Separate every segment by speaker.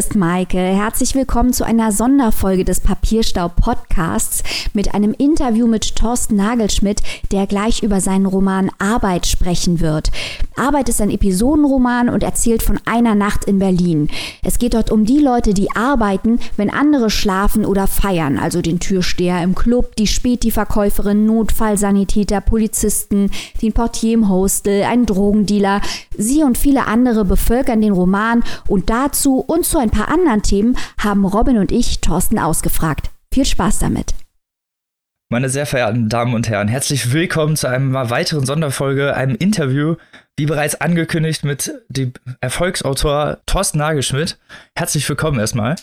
Speaker 1: Ist Maike. Herzlich willkommen zu einer Sonderfolge des Papierstau Podcasts mit einem Interview mit Thorsten Nagelschmidt, der gleich über seinen Roman Arbeit sprechen wird. Arbeit ist ein Episodenroman und erzählt von einer Nacht in Berlin. Es geht dort um die Leute, die arbeiten, wenn andere schlafen oder feiern, also den Türsteher im Club, die Späti-Verkäuferin, Notfallsanitäter, Polizisten, den Portier im Hostel, einen Drogendealer. Sie und viele andere bevölkern den Roman und dazu und zu ein paar anderen Themen haben Robin und ich Thorsten ausgefragt. Viel Spaß damit.
Speaker 2: Meine sehr verehrten Damen und Herren, herzlich willkommen zu einer weiteren Sonderfolge, einem Interview, wie bereits angekündigt, mit dem Erfolgsautor Thorsten Nagelschmidt. Herzlich willkommen erstmal.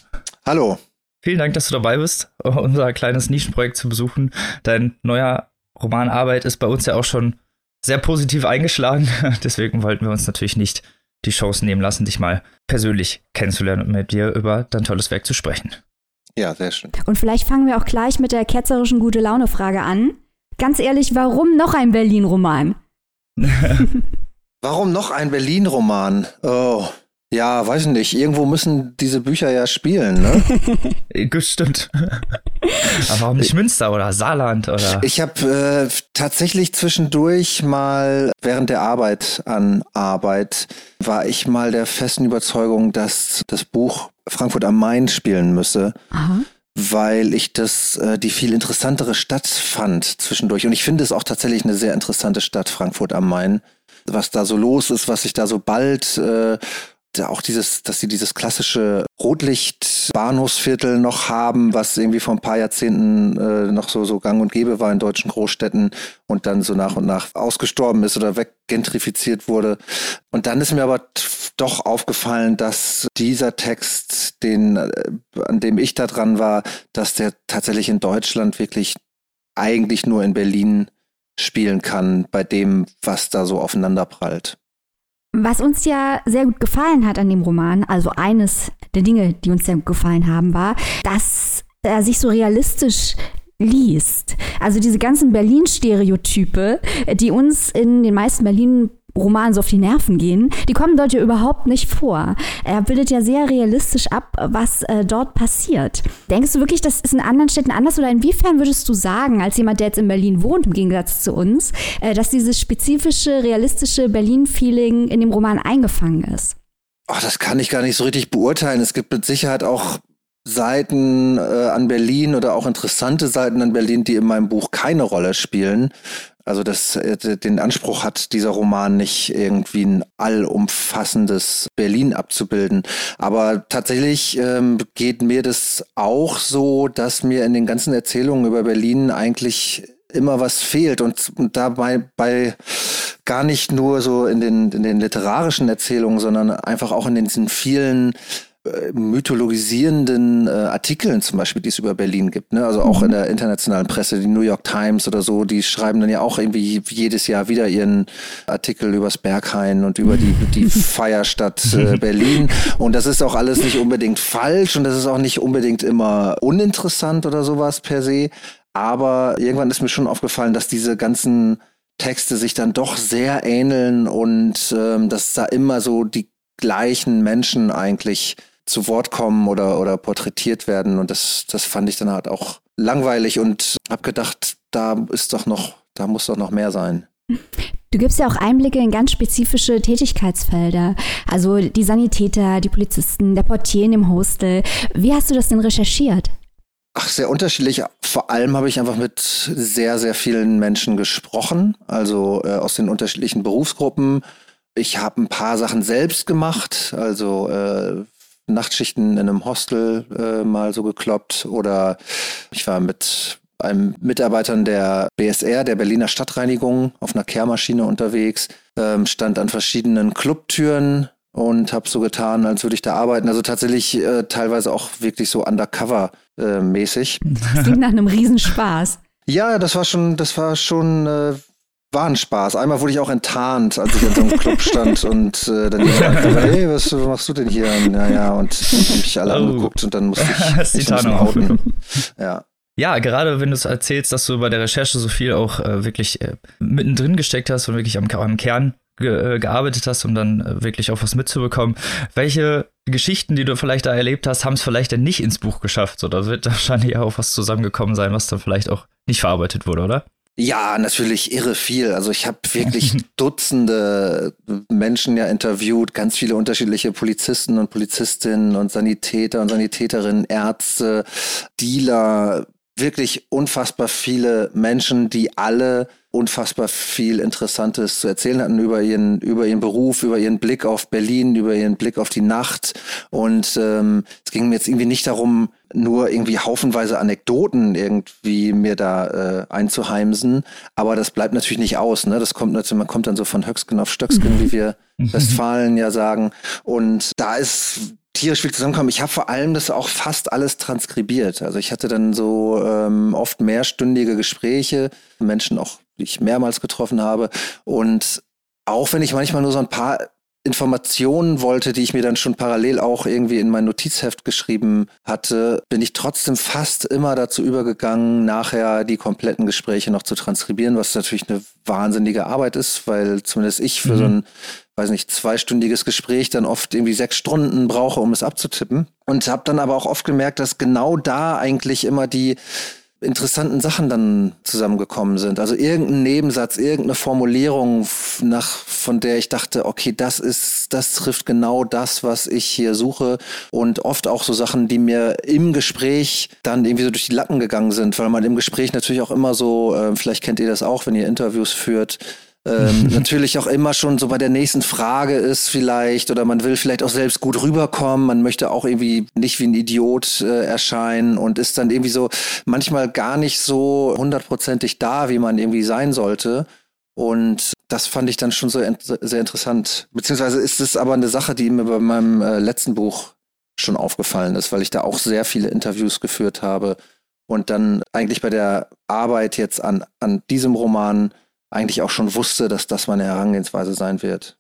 Speaker 3: Hallo.
Speaker 2: Vielen Dank, dass du dabei bist, unser kleines Nischenprojekt zu besuchen. Dein neuer Roman Arbeit ist bei uns ja auch schon sehr positiv eingeschlagen. Deswegen wollten wir uns natürlich nicht die Chance nehmen lassen, dich mal persönlich kennenzulernen und mit dir über dein tolles Werk zu sprechen.
Speaker 3: Ja, sehr schön.
Speaker 1: Und vielleicht fangen wir auch gleich mit der ketzerischen Gute-Laune-Frage an. Ganz ehrlich, warum noch ein Berlin-Roman?
Speaker 3: warum noch ein Berlin-Roman? Oh, ja, weiß ich nicht. Irgendwo müssen diese Bücher ja spielen, ne?
Speaker 2: Stimmt. Aber warum nicht Münster oder Saarland oder?
Speaker 3: Ich habe äh, tatsächlich zwischendurch mal während der Arbeit an Arbeit war ich mal der festen Überzeugung, dass das Buch Frankfurt am Main spielen müsse. Aha weil ich das äh, die viel interessantere Stadt fand zwischendurch. Und ich finde es auch tatsächlich eine sehr interessante Stadt, Frankfurt am Main. Was da so los ist, was sich da so bald äh, auch dieses, dass sie dieses klassische Rotlicht-Bahnhofsviertel noch haben, was irgendwie vor ein paar Jahrzehnten äh, noch so, so gang und gäbe war in deutschen Großstädten und dann so nach und nach ausgestorben ist oder weggentrifiziert wurde. Und dann ist mir aber doch aufgefallen, dass dieser Text, den, äh, an dem ich da dran war, dass der tatsächlich in Deutschland wirklich eigentlich nur in Berlin spielen kann, bei dem, was da so aufeinander prallt.
Speaker 1: Was uns ja sehr gut gefallen hat an dem Roman, also eines der Dinge, die uns sehr gut gefallen haben, war, dass er sich so realistisch liest. Also diese ganzen Berlin-Stereotype, die uns in den meisten Berlin Roman so auf die Nerven gehen, die kommen dort ja überhaupt nicht vor. Er bildet ja sehr realistisch ab, was äh, dort passiert. Denkst du wirklich, das ist in anderen Städten anders oder inwiefern würdest du sagen, als jemand, der jetzt in Berlin wohnt, im Gegensatz zu uns, äh, dass dieses spezifische, realistische Berlin-Feeling in dem Roman eingefangen ist?
Speaker 3: Oh, das kann ich gar nicht so richtig beurteilen. Es gibt mit Sicherheit auch Seiten äh, an Berlin oder auch interessante Seiten an Berlin, die in meinem Buch keine Rolle spielen. Also das, äh, den Anspruch hat dieser Roman nicht irgendwie ein allumfassendes Berlin abzubilden. Aber tatsächlich ähm, geht mir das auch so, dass mir in den ganzen Erzählungen über Berlin eigentlich immer was fehlt und, dabei bei gar nicht nur so in den, in den literarischen Erzählungen, sondern einfach auch in diesen vielen äh, mythologisierenden äh, Artikeln zum Beispiel, die es über Berlin gibt. Ne? Also auch mhm. in der internationalen Presse, die New York Times oder so, die schreiben dann ja auch irgendwie jedes Jahr wieder ihren Artikel übers Berghain und über die, die Feierstadt äh, Berlin. Und das ist auch alles nicht unbedingt falsch und das ist auch nicht unbedingt immer uninteressant oder sowas per se. Aber irgendwann ist mir schon aufgefallen, dass diese ganzen Texte sich dann doch sehr ähneln und ähm, dass da immer so die gleichen Menschen eigentlich zu Wort kommen oder, oder porträtiert werden. Und das, das fand ich dann halt auch langweilig und habe gedacht, da ist doch noch, da muss doch noch mehr sein.
Speaker 1: Du gibst ja auch Einblicke in ganz spezifische Tätigkeitsfelder. Also die Sanitäter, die Polizisten, der Portier in dem Hostel. Wie hast du das denn recherchiert?
Speaker 3: Ach, sehr unterschiedlich. Vor allem habe ich einfach mit sehr, sehr vielen Menschen gesprochen, also äh, aus den unterschiedlichen Berufsgruppen. Ich habe ein paar Sachen selbst gemacht, also äh, Nachtschichten in einem Hostel äh, mal so gekloppt oder ich war mit einem Mitarbeitern der BSR, der Berliner Stadtreinigung, auf einer Kehrmaschine unterwegs, ähm, stand an verschiedenen Clubtüren und habe so getan, als würde ich da arbeiten. Also tatsächlich äh, teilweise auch wirklich so undercover-mäßig.
Speaker 1: Äh, das klingt nach einem Riesenspaß.
Speaker 3: Ja, das war schon, das war schon äh, war ein Spaß. Einmal wurde ich auch enttarnt, als ich in so einem Club stand und äh, dann gesagt hey, was, machst du denn hier? Naja, und haben mich alle oh. angeguckt und dann musste ich mich ein outen.
Speaker 2: Ja. Ja, gerade wenn du es erzählst, dass du bei der Recherche so viel auch äh, wirklich äh, mittendrin gesteckt hast und wirklich am, am Kern ge äh, gearbeitet hast, um dann äh, wirklich auch was mitzubekommen. Welche Geschichten, die du vielleicht da erlebt hast, haben es vielleicht dann nicht ins Buch geschafft. So, da wird wahrscheinlich auch was zusammengekommen sein, was dann vielleicht auch nicht verarbeitet wurde, oder?
Speaker 3: Ja, natürlich irre viel. Also ich habe wirklich Dutzende Menschen ja interviewt, ganz viele unterschiedliche Polizisten und Polizistinnen und Sanitäter und Sanitäterinnen, Ärzte, Dealer, wirklich unfassbar viele Menschen, die alle unfassbar viel Interessantes zu erzählen hatten über ihren, über ihren Beruf, über ihren Blick auf Berlin, über ihren Blick auf die Nacht. Und ähm, es ging mir jetzt irgendwie nicht darum, nur irgendwie haufenweise Anekdoten irgendwie mir da äh, einzuheimsen. Aber das bleibt natürlich nicht aus. Ne? Das kommt natürlich, man kommt dann so von Höcksken auf Stöcksken, wie wir Westfalen ja sagen. Und da ist tierisch viel zusammenkommen. Ich habe vor allem das auch fast alles transkribiert. Also ich hatte dann so ähm, oft mehrstündige Gespräche, Menschen auch, die ich mehrmals getroffen habe. Und auch wenn ich manchmal nur so ein paar Informationen wollte, die ich mir dann schon parallel auch irgendwie in mein Notizheft geschrieben hatte, bin ich trotzdem fast immer dazu übergegangen, nachher die kompletten Gespräche noch zu transkribieren, was natürlich eine wahnsinnige Arbeit ist, weil zumindest ich für mhm. so ein, weiß nicht, zweistündiges Gespräch dann oft irgendwie sechs Stunden brauche, um es abzutippen. Und habe dann aber auch oft gemerkt, dass genau da eigentlich immer die interessanten Sachen dann zusammengekommen sind. Also irgendein Nebensatz, irgendeine Formulierung, nach, von der ich dachte, okay, das ist, das trifft genau das, was ich hier suche. Und oft auch so Sachen, die mir im Gespräch dann irgendwie so durch die Lappen gegangen sind, weil man im Gespräch natürlich auch immer so, äh, vielleicht kennt ihr das auch, wenn ihr Interviews führt, ähm, natürlich auch immer schon so bei der nächsten Frage ist vielleicht oder man will vielleicht auch selbst gut rüberkommen, man möchte auch irgendwie nicht wie ein Idiot äh, erscheinen und ist dann irgendwie so manchmal gar nicht so hundertprozentig da, wie man irgendwie sein sollte. Und das fand ich dann schon so sehr interessant. Beziehungsweise ist es aber eine Sache, die mir bei meinem äh, letzten Buch schon aufgefallen ist, weil ich da auch sehr viele Interviews geführt habe und dann eigentlich bei der Arbeit jetzt an, an diesem Roman eigentlich auch schon wusste, dass das meine Herangehensweise sein wird.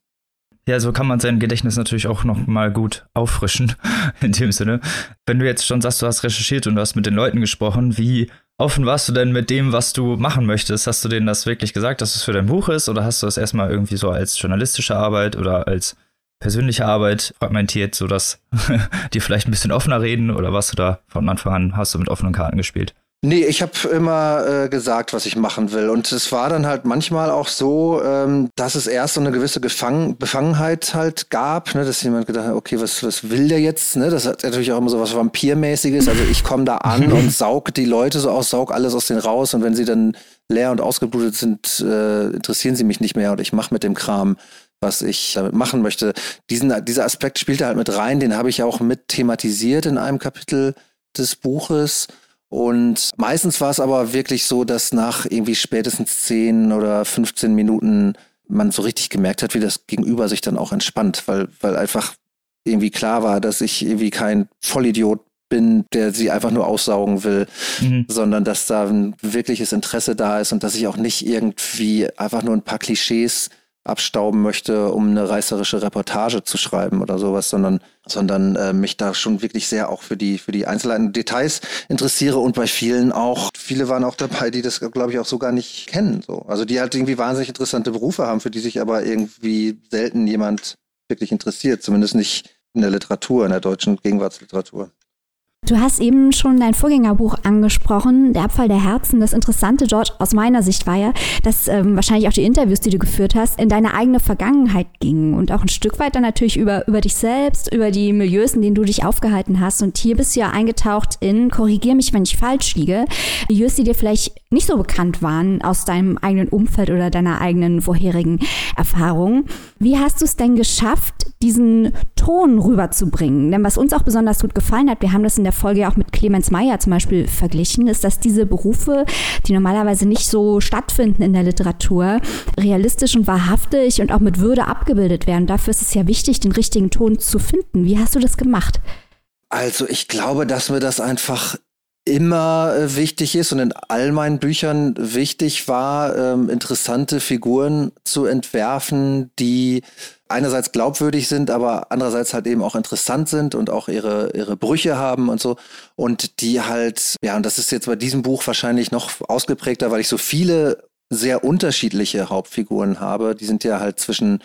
Speaker 2: Ja, so kann man sein Gedächtnis natürlich auch noch mal gut auffrischen, in dem Sinne. Wenn du jetzt schon sagst, du hast recherchiert und du hast mit den Leuten gesprochen, wie offen warst du denn mit dem, was du machen möchtest? Hast du denen das wirklich gesagt, dass es für dein Buch ist? Oder hast du das erstmal irgendwie so als journalistische Arbeit oder als persönliche Arbeit fragmentiert, sodass die vielleicht ein bisschen offener reden? Oder warst du da von Anfang an, hast du mit offenen Karten gespielt?
Speaker 3: Nee, ich habe immer äh, gesagt, was ich machen will. Und es war dann halt manchmal auch so, ähm, dass es erst so eine gewisse Gefang Befangenheit halt gab, ne, dass jemand gedacht hat, okay, was, was will der jetzt? Ne? Das hat natürlich auch immer so was Vampirmäßiges. Also ich komme da an und saug die Leute so aus, saug alles aus denen raus und wenn sie dann leer und ausgeblutet sind, äh, interessieren sie mich nicht mehr und ich mache mit dem Kram was ich damit machen möchte. Diesen, dieser Aspekt spielte halt mit rein, den habe ich auch mit thematisiert in einem Kapitel des Buches. Und meistens war es aber wirklich so, dass nach irgendwie spätestens 10 oder 15 Minuten man so richtig gemerkt hat, wie das Gegenüber sich dann auch entspannt, weil, weil einfach irgendwie klar war, dass ich irgendwie kein Vollidiot bin, der sie einfach nur aussaugen will, mhm. sondern dass da ein wirkliches Interesse da ist und dass ich auch nicht irgendwie einfach nur ein paar Klischees abstauben möchte, um eine reißerische Reportage zu schreiben oder sowas, sondern, sondern äh, mich da schon wirklich sehr auch für die, für die einzelnen Details interessiere und bei vielen auch, viele waren auch dabei, die das, glaube ich, auch so gar nicht kennen. So. Also die halt irgendwie wahnsinnig interessante Berufe haben, für die sich aber irgendwie selten jemand wirklich interessiert, zumindest nicht in der Literatur, in der deutschen Gegenwartsliteratur.
Speaker 1: Du hast eben schon dein Vorgängerbuch angesprochen, Der Abfall der Herzen. Das Interessante dort aus meiner Sicht war ja, dass ähm, wahrscheinlich auch die Interviews, die du geführt hast, in deine eigene Vergangenheit gingen und auch ein Stück weit dann natürlich über, über dich selbst, über die Milieus, in denen du dich aufgehalten hast. Und hier bist du ja eingetaucht in, korrigier mich, wenn ich falsch liege, Milieus, die dir vielleicht nicht so bekannt waren aus deinem eigenen Umfeld oder deiner eigenen vorherigen Erfahrung. Wie hast du es denn geschafft, diesen Ton rüberzubringen? Denn was uns auch besonders gut gefallen hat, wir haben das in der Folge auch mit Clemens Meyer zum Beispiel verglichen, ist, dass diese Berufe, die normalerweise nicht so stattfinden in der Literatur, realistisch und wahrhaftig und auch mit Würde abgebildet werden. Dafür ist es ja wichtig, den richtigen Ton zu finden. Wie hast du das gemacht?
Speaker 3: Also ich glaube, dass mir das einfach immer äh, wichtig ist und in all meinen Büchern wichtig war, ähm, interessante Figuren zu entwerfen, die einerseits glaubwürdig sind, aber andererseits halt eben auch interessant sind und auch ihre, ihre Brüche haben und so. Und die halt, ja, und das ist jetzt bei diesem Buch wahrscheinlich noch ausgeprägter, weil ich so viele sehr unterschiedliche Hauptfiguren habe. Die sind ja halt zwischen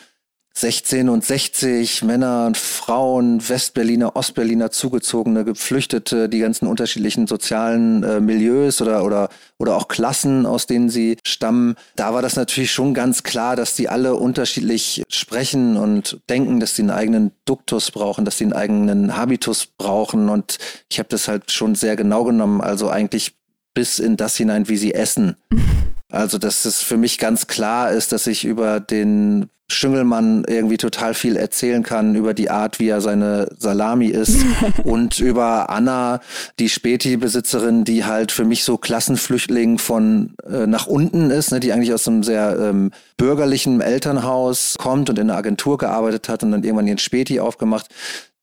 Speaker 3: 16 und 60 Männer und Frauen, Westberliner, Ostberliner, Zugezogene, Geflüchtete, die ganzen unterschiedlichen sozialen äh, Milieus oder, oder, oder auch Klassen, aus denen sie stammen. Da war das natürlich schon ganz klar, dass die alle unterschiedlich sprechen und denken, dass sie einen eigenen Duktus brauchen, dass sie einen eigenen Habitus brauchen. Und ich habe das halt schon sehr genau genommen, also eigentlich bis in das hinein, wie sie essen. Also, dass es für mich ganz klar ist, dass ich über den Schüngelmann irgendwie total viel erzählen kann über die Art, wie er seine Salami isst und über Anna, die Späti-Besitzerin, die halt für mich so Klassenflüchtling von äh, nach unten ist, ne, die eigentlich aus einem sehr ähm, bürgerlichen Elternhaus kommt und in einer Agentur gearbeitet hat und dann irgendwann ihren Späti aufgemacht,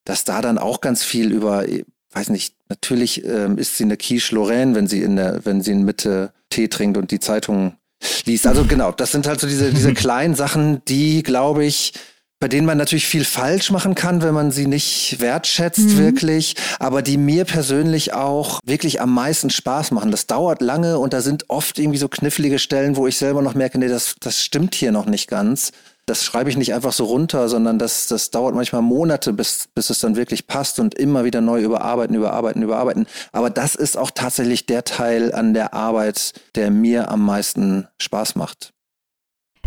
Speaker 3: dass da dann auch ganz viel über weiß nicht, natürlich ähm, ist sie eine Quiche Lorraine, wenn sie in der, wenn sie in Mitte Tee trinkt und die Zeitung liest. Also genau, das sind halt so diese, diese kleinen Sachen, die, glaube ich, bei denen man natürlich viel falsch machen kann, wenn man sie nicht wertschätzt, mhm. wirklich, aber die mir persönlich auch wirklich am meisten Spaß machen. Das dauert lange und da sind oft irgendwie so knifflige Stellen, wo ich selber noch merke, nee, das, das stimmt hier noch nicht ganz das schreibe ich nicht einfach so runter, sondern das, das dauert manchmal Monate, bis, bis es dann wirklich passt und immer wieder neu überarbeiten, überarbeiten, überarbeiten. Aber das ist auch tatsächlich der Teil an der Arbeit, der mir am meisten Spaß macht.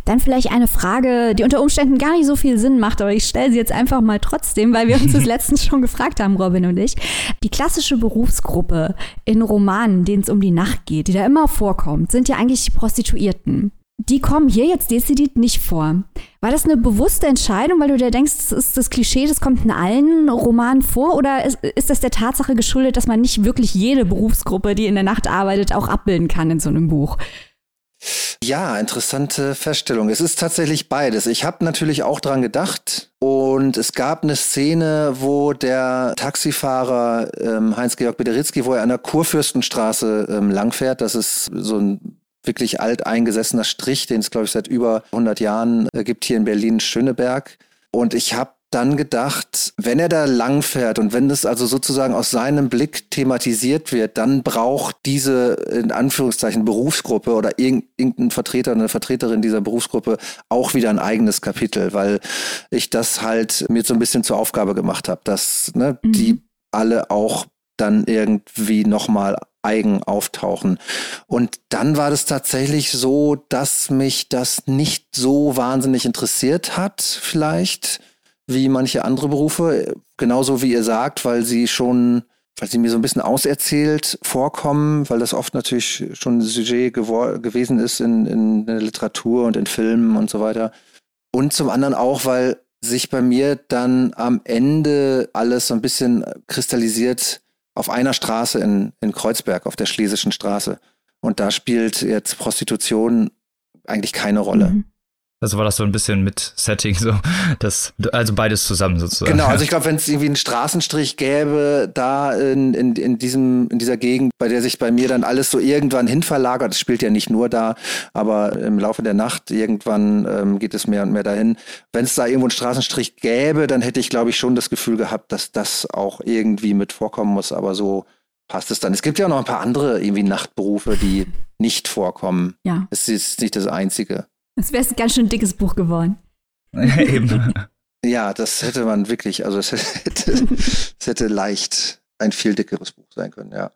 Speaker 1: Dann vielleicht eine Frage, die unter Umständen gar nicht so viel Sinn macht, aber ich stelle sie jetzt einfach mal trotzdem, weil wir uns das letztens schon gefragt haben, Robin und ich. Die klassische Berufsgruppe in Romanen, denen es um die Nacht geht, die da immer vorkommt, sind ja eigentlich die Prostituierten die kommen hier jetzt dezidiert nicht vor. War das eine bewusste Entscheidung, weil du dir denkst, das ist das Klischee, das kommt in allen Romanen vor? Oder ist, ist das der Tatsache geschuldet, dass man nicht wirklich jede Berufsgruppe, die in der Nacht arbeitet, auch abbilden kann in so einem Buch?
Speaker 3: Ja, interessante Feststellung. Es ist tatsächlich beides. Ich habe natürlich auch dran gedacht und es gab eine Szene, wo der Taxifahrer ähm, Heinz-Georg Bederitzky, wo er an der Kurfürstenstraße ähm, langfährt, das ist so ein wirklich alteingesessener Strich, den es, glaube ich, seit über 100 Jahren äh, gibt hier in Berlin-Schöneberg. Und ich habe dann gedacht, wenn er da langfährt und wenn das also sozusagen aus seinem Blick thematisiert wird, dann braucht diese in Anführungszeichen Berufsgruppe oder irgendein Vertreter, eine Vertreterin dieser Berufsgruppe auch wieder ein eigenes Kapitel, weil ich das halt mir so ein bisschen zur Aufgabe gemacht habe, dass ne, mhm. die alle auch dann irgendwie nochmal eigen auftauchen. Und dann war das tatsächlich so, dass mich das nicht so wahnsinnig interessiert hat, vielleicht, wie manche andere Berufe. Genauso wie ihr sagt, weil sie schon, weil sie mir so ein bisschen auserzählt vorkommen, weil das oft natürlich schon ein Sujet gewesen ist in, in der Literatur und in Filmen und so weiter. Und zum anderen auch, weil sich bei mir dann am Ende alles so ein bisschen kristallisiert auf einer Straße in, in Kreuzberg, auf der Schlesischen Straße. Und da spielt jetzt Prostitution eigentlich keine Rolle. Mhm.
Speaker 2: Also war das so ein bisschen mit Setting, so das, also beides zusammen sozusagen.
Speaker 3: Genau, also ich glaube, wenn es irgendwie einen Straßenstrich gäbe, da in, in, in, diesem, in dieser Gegend, bei der sich bei mir dann alles so irgendwann hin verlagert, das spielt ja nicht nur da, aber im Laufe der Nacht irgendwann ähm, geht es mehr und mehr dahin. Wenn es da irgendwo einen Straßenstrich gäbe, dann hätte ich, glaube ich, schon das Gefühl gehabt, dass das auch irgendwie mit vorkommen muss, aber so passt es dann. Es gibt ja auch noch ein paar andere irgendwie Nachtberufe, die nicht vorkommen. Ja. Es ist nicht das Einzige.
Speaker 1: Das wäre ein ganz schön dickes Buch geworden.
Speaker 3: Eben. Ja, das hätte man wirklich, also es hätte, es hätte leicht ein viel dickeres Buch sein können, ja.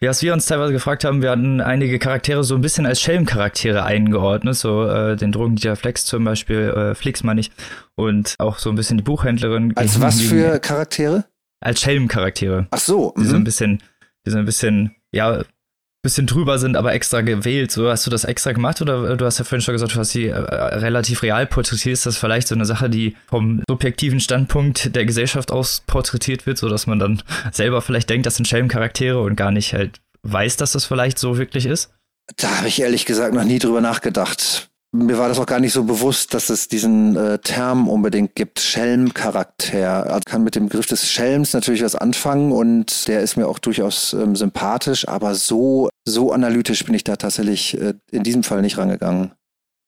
Speaker 2: Ja, was wir uns teilweise gefragt haben, wir hatten einige Charaktere so ein bisschen als Schelm-Charaktere eingeordnet, so äh, den Drogendealer Flex zum Beispiel, äh, Flix meine ich, und auch so ein bisschen die Buchhändlerin.
Speaker 3: Als was für Charaktere?
Speaker 2: Als Schelm-Charaktere.
Speaker 3: Ach so.
Speaker 2: Die so ein mhm. bisschen, die so ein bisschen, ja, bisschen drüber sind, aber extra gewählt. So hast du das extra gemacht oder äh, du hast ja vorhin schon gesagt, du hast sie äh, relativ real porträtiert. Ist das vielleicht so eine Sache, die vom subjektiven Standpunkt der Gesellschaft aus porträtiert wird, so dass man dann selber vielleicht denkt, das sind Schelm-Charaktere und gar nicht halt weiß, dass das vielleicht so wirklich ist?
Speaker 3: Da habe ich ehrlich gesagt noch nie drüber nachgedacht mir war das auch gar nicht so bewusst, dass es diesen äh, Term unbedingt gibt, Schelm-Charakter. Also kann mit dem Begriff des Schelms natürlich was anfangen und der ist mir auch durchaus ähm, sympathisch, aber so, so analytisch bin ich da tatsächlich äh, in diesem Fall nicht rangegangen.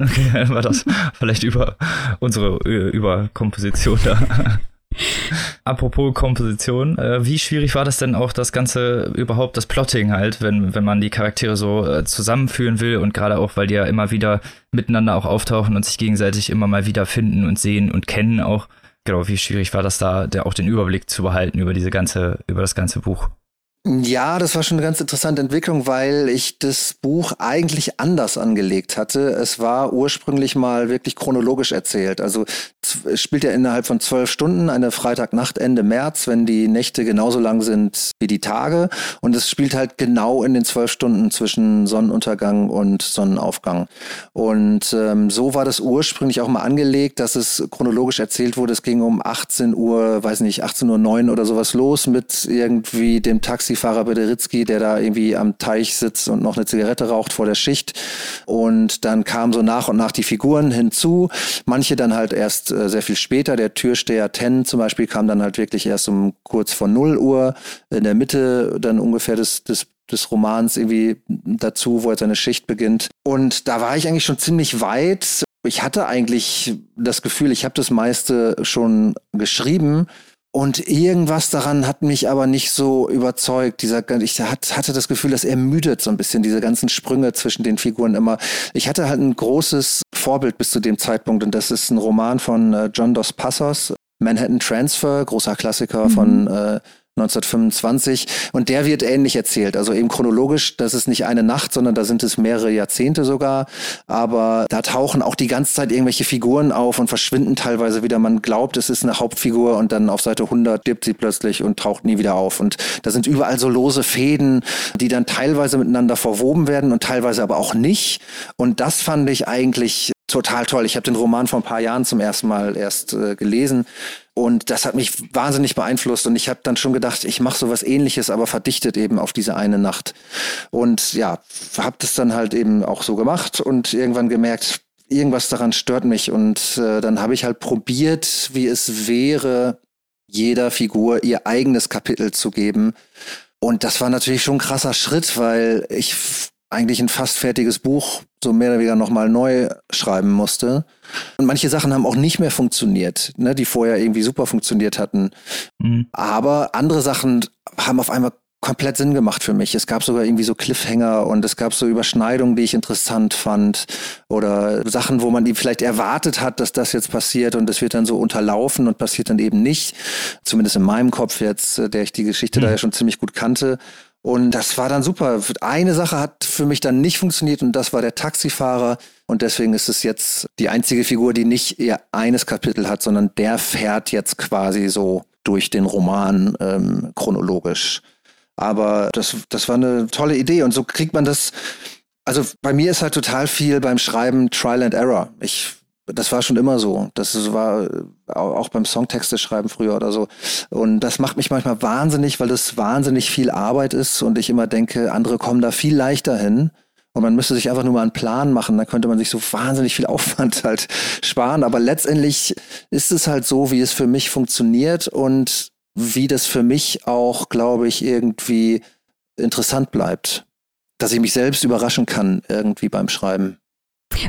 Speaker 2: Okay, war das vielleicht über unsere Überkomposition da. Apropos Komposition, äh, wie schwierig war das denn auch das Ganze überhaupt, das Plotting halt, wenn, wenn man die Charaktere so äh, zusammenführen will und gerade auch, weil die ja immer wieder miteinander auch auftauchen und sich gegenseitig immer mal wieder finden und sehen und kennen auch. Genau, wie schwierig war das da, der, auch den Überblick zu behalten über diese ganze, über das ganze Buch?
Speaker 3: Ja, das war schon eine ganz interessante Entwicklung, weil ich das Buch eigentlich anders angelegt hatte. Es war ursprünglich mal wirklich chronologisch erzählt. Also es spielt ja innerhalb von zwölf Stunden, eine Freitagnacht Ende März, wenn die Nächte genauso lang sind wie die Tage. Und es spielt halt genau in den zwölf Stunden zwischen Sonnenuntergang und Sonnenaufgang. Und ähm, so war das ursprünglich auch mal angelegt, dass es chronologisch erzählt wurde. Es ging um 18 Uhr, weiß nicht, 18 Uhr 9 oder sowas los mit irgendwie dem Taxi Taxifahrer Bederitzky, der da irgendwie am Teich sitzt und noch eine Zigarette raucht vor der Schicht. Und dann kamen so nach und nach die Figuren hinzu. Manche dann halt erst äh, sehr viel später. Der Türsteher Ten zum Beispiel kam dann halt wirklich erst um kurz vor 0 Uhr. In der Mitte dann ungefähr des, des des Romans irgendwie dazu, wo er seine Schicht beginnt. Und da war ich eigentlich schon ziemlich weit. Ich hatte eigentlich das Gefühl, ich habe das meiste schon geschrieben und irgendwas daran hat mich aber nicht so überzeugt. Dieser, ich hatte das Gefühl, dass er müdet so ein bisschen, diese ganzen Sprünge zwischen den Figuren immer. Ich hatte halt ein großes Vorbild bis zu dem Zeitpunkt und das ist ein Roman von äh, John Dos Passos, Manhattan Transfer, großer Klassiker mhm. von äh, 1925. Und der wird ähnlich erzählt. Also eben chronologisch, das ist nicht eine Nacht, sondern da sind es mehrere Jahrzehnte sogar. Aber da tauchen auch die ganze Zeit irgendwelche Figuren auf und verschwinden teilweise wieder. Man glaubt, es ist eine Hauptfigur und dann auf Seite 100 stirbt sie plötzlich und taucht nie wieder auf. Und da sind überall so lose Fäden, die dann teilweise miteinander verwoben werden und teilweise aber auch nicht. Und das fand ich eigentlich total toll. Ich habe den Roman vor ein paar Jahren zum ersten Mal erst äh, gelesen und das hat mich wahnsinnig beeinflusst und ich habe dann schon gedacht, ich mache sowas ähnliches, aber verdichtet eben auf diese eine Nacht. Und ja, habe das dann halt eben auch so gemacht und irgendwann gemerkt, irgendwas daran stört mich und äh, dann habe ich halt probiert, wie es wäre, jeder Figur ihr eigenes Kapitel zu geben. Und das war natürlich schon ein krasser Schritt, weil ich eigentlich ein fast fertiges Buch so mehr oder weniger nochmal neu schreiben musste. Und manche Sachen haben auch nicht mehr funktioniert, ne, die vorher irgendwie super funktioniert hatten. Mhm. Aber andere Sachen haben auf einmal komplett Sinn gemacht für mich. Es gab sogar irgendwie so Cliffhanger und es gab so Überschneidungen, die ich interessant fand oder Sachen, wo man die vielleicht erwartet hat, dass das jetzt passiert und es wird dann so unterlaufen und passiert dann eben nicht. Zumindest in meinem Kopf jetzt, äh, der ich die Geschichte mhm. da ja schon ziemlich gut kannte. Und das war dann super. Eine Sache hat für mich dann nicht funktioniert und das war der Taxifahrer. Und deswegen ist es jetzt die einzige Figur, die nicht eher eines Kapitel hat, sondern der fährt jetzt quasi so durch den Roman ähm, chronologisch. Aber das, das war eine tolle Idee und so kriegt man das. Also bei mir ist halt total viel beim Schreiben Trial and Error. Ich das war schon immer so. Das war äh, auch beim Songtexte schreiben früher oder so. Und das macht mich manchmal wahnsinnig, weil das wahnsinnig viel Arbeit ist und ich immer denke, andere kommen da viel leichter hin. Und man müsste sich einfach nur mal einen Plan machen, dann könnte man sich so wahnsinnig viel Aufwand halt sparen. Aber letztendlich ist es halt so, wie es für mich funktioniert und wie das für mich auch, glaube ich, irgendwie interessant bleibt. Dass ich mich selbst überraschen kann irgendwie beim Schreiben.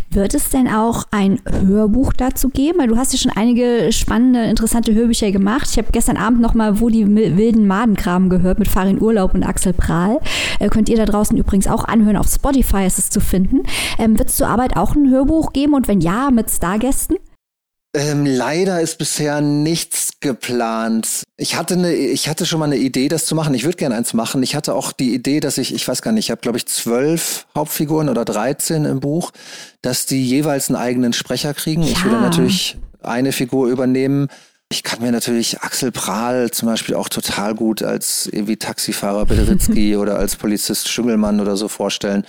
Speaker 1: Wird es denn auch ein Hörbuch dazu geben? Weil du hast ja schon einige spannende, interessante Hörbücher gemacht. Ich habe gestern Abend noch mal Wo die wilden Madenkram gehört mit Farin Urlaub und Axel Prahl. Äh, könnt ihr da draußen übrigens auch anhören. Auf Spotify ist es zu finden. Ähm, Wird es zur Arbeit auch ein Hörbuch geben und wenn ja, mit Stargästen?
Speaker 3: Ähm, leider ist bisher nichts geplant. Ich hatte eine, ich hatte schon mal eine Idee, das zu machen. Ich würde gerne eins machen. Ich hatte auch die Idee, dass ich, ich weiß gar nicht, ich habe glaube ich zwölf Hauptfiguren oder 13 im Buch, dass die jeweils einen eigenen Sprecher kriegen. Ja. Ich würde natürlich eine Figur übernehmen. Ich kann mir natürlich Axel Prahl zum Beispiel auch total gut als irgendwie Taxifahrer Bederitzky oder als Polizist Schüngelmann oder so vorstellen.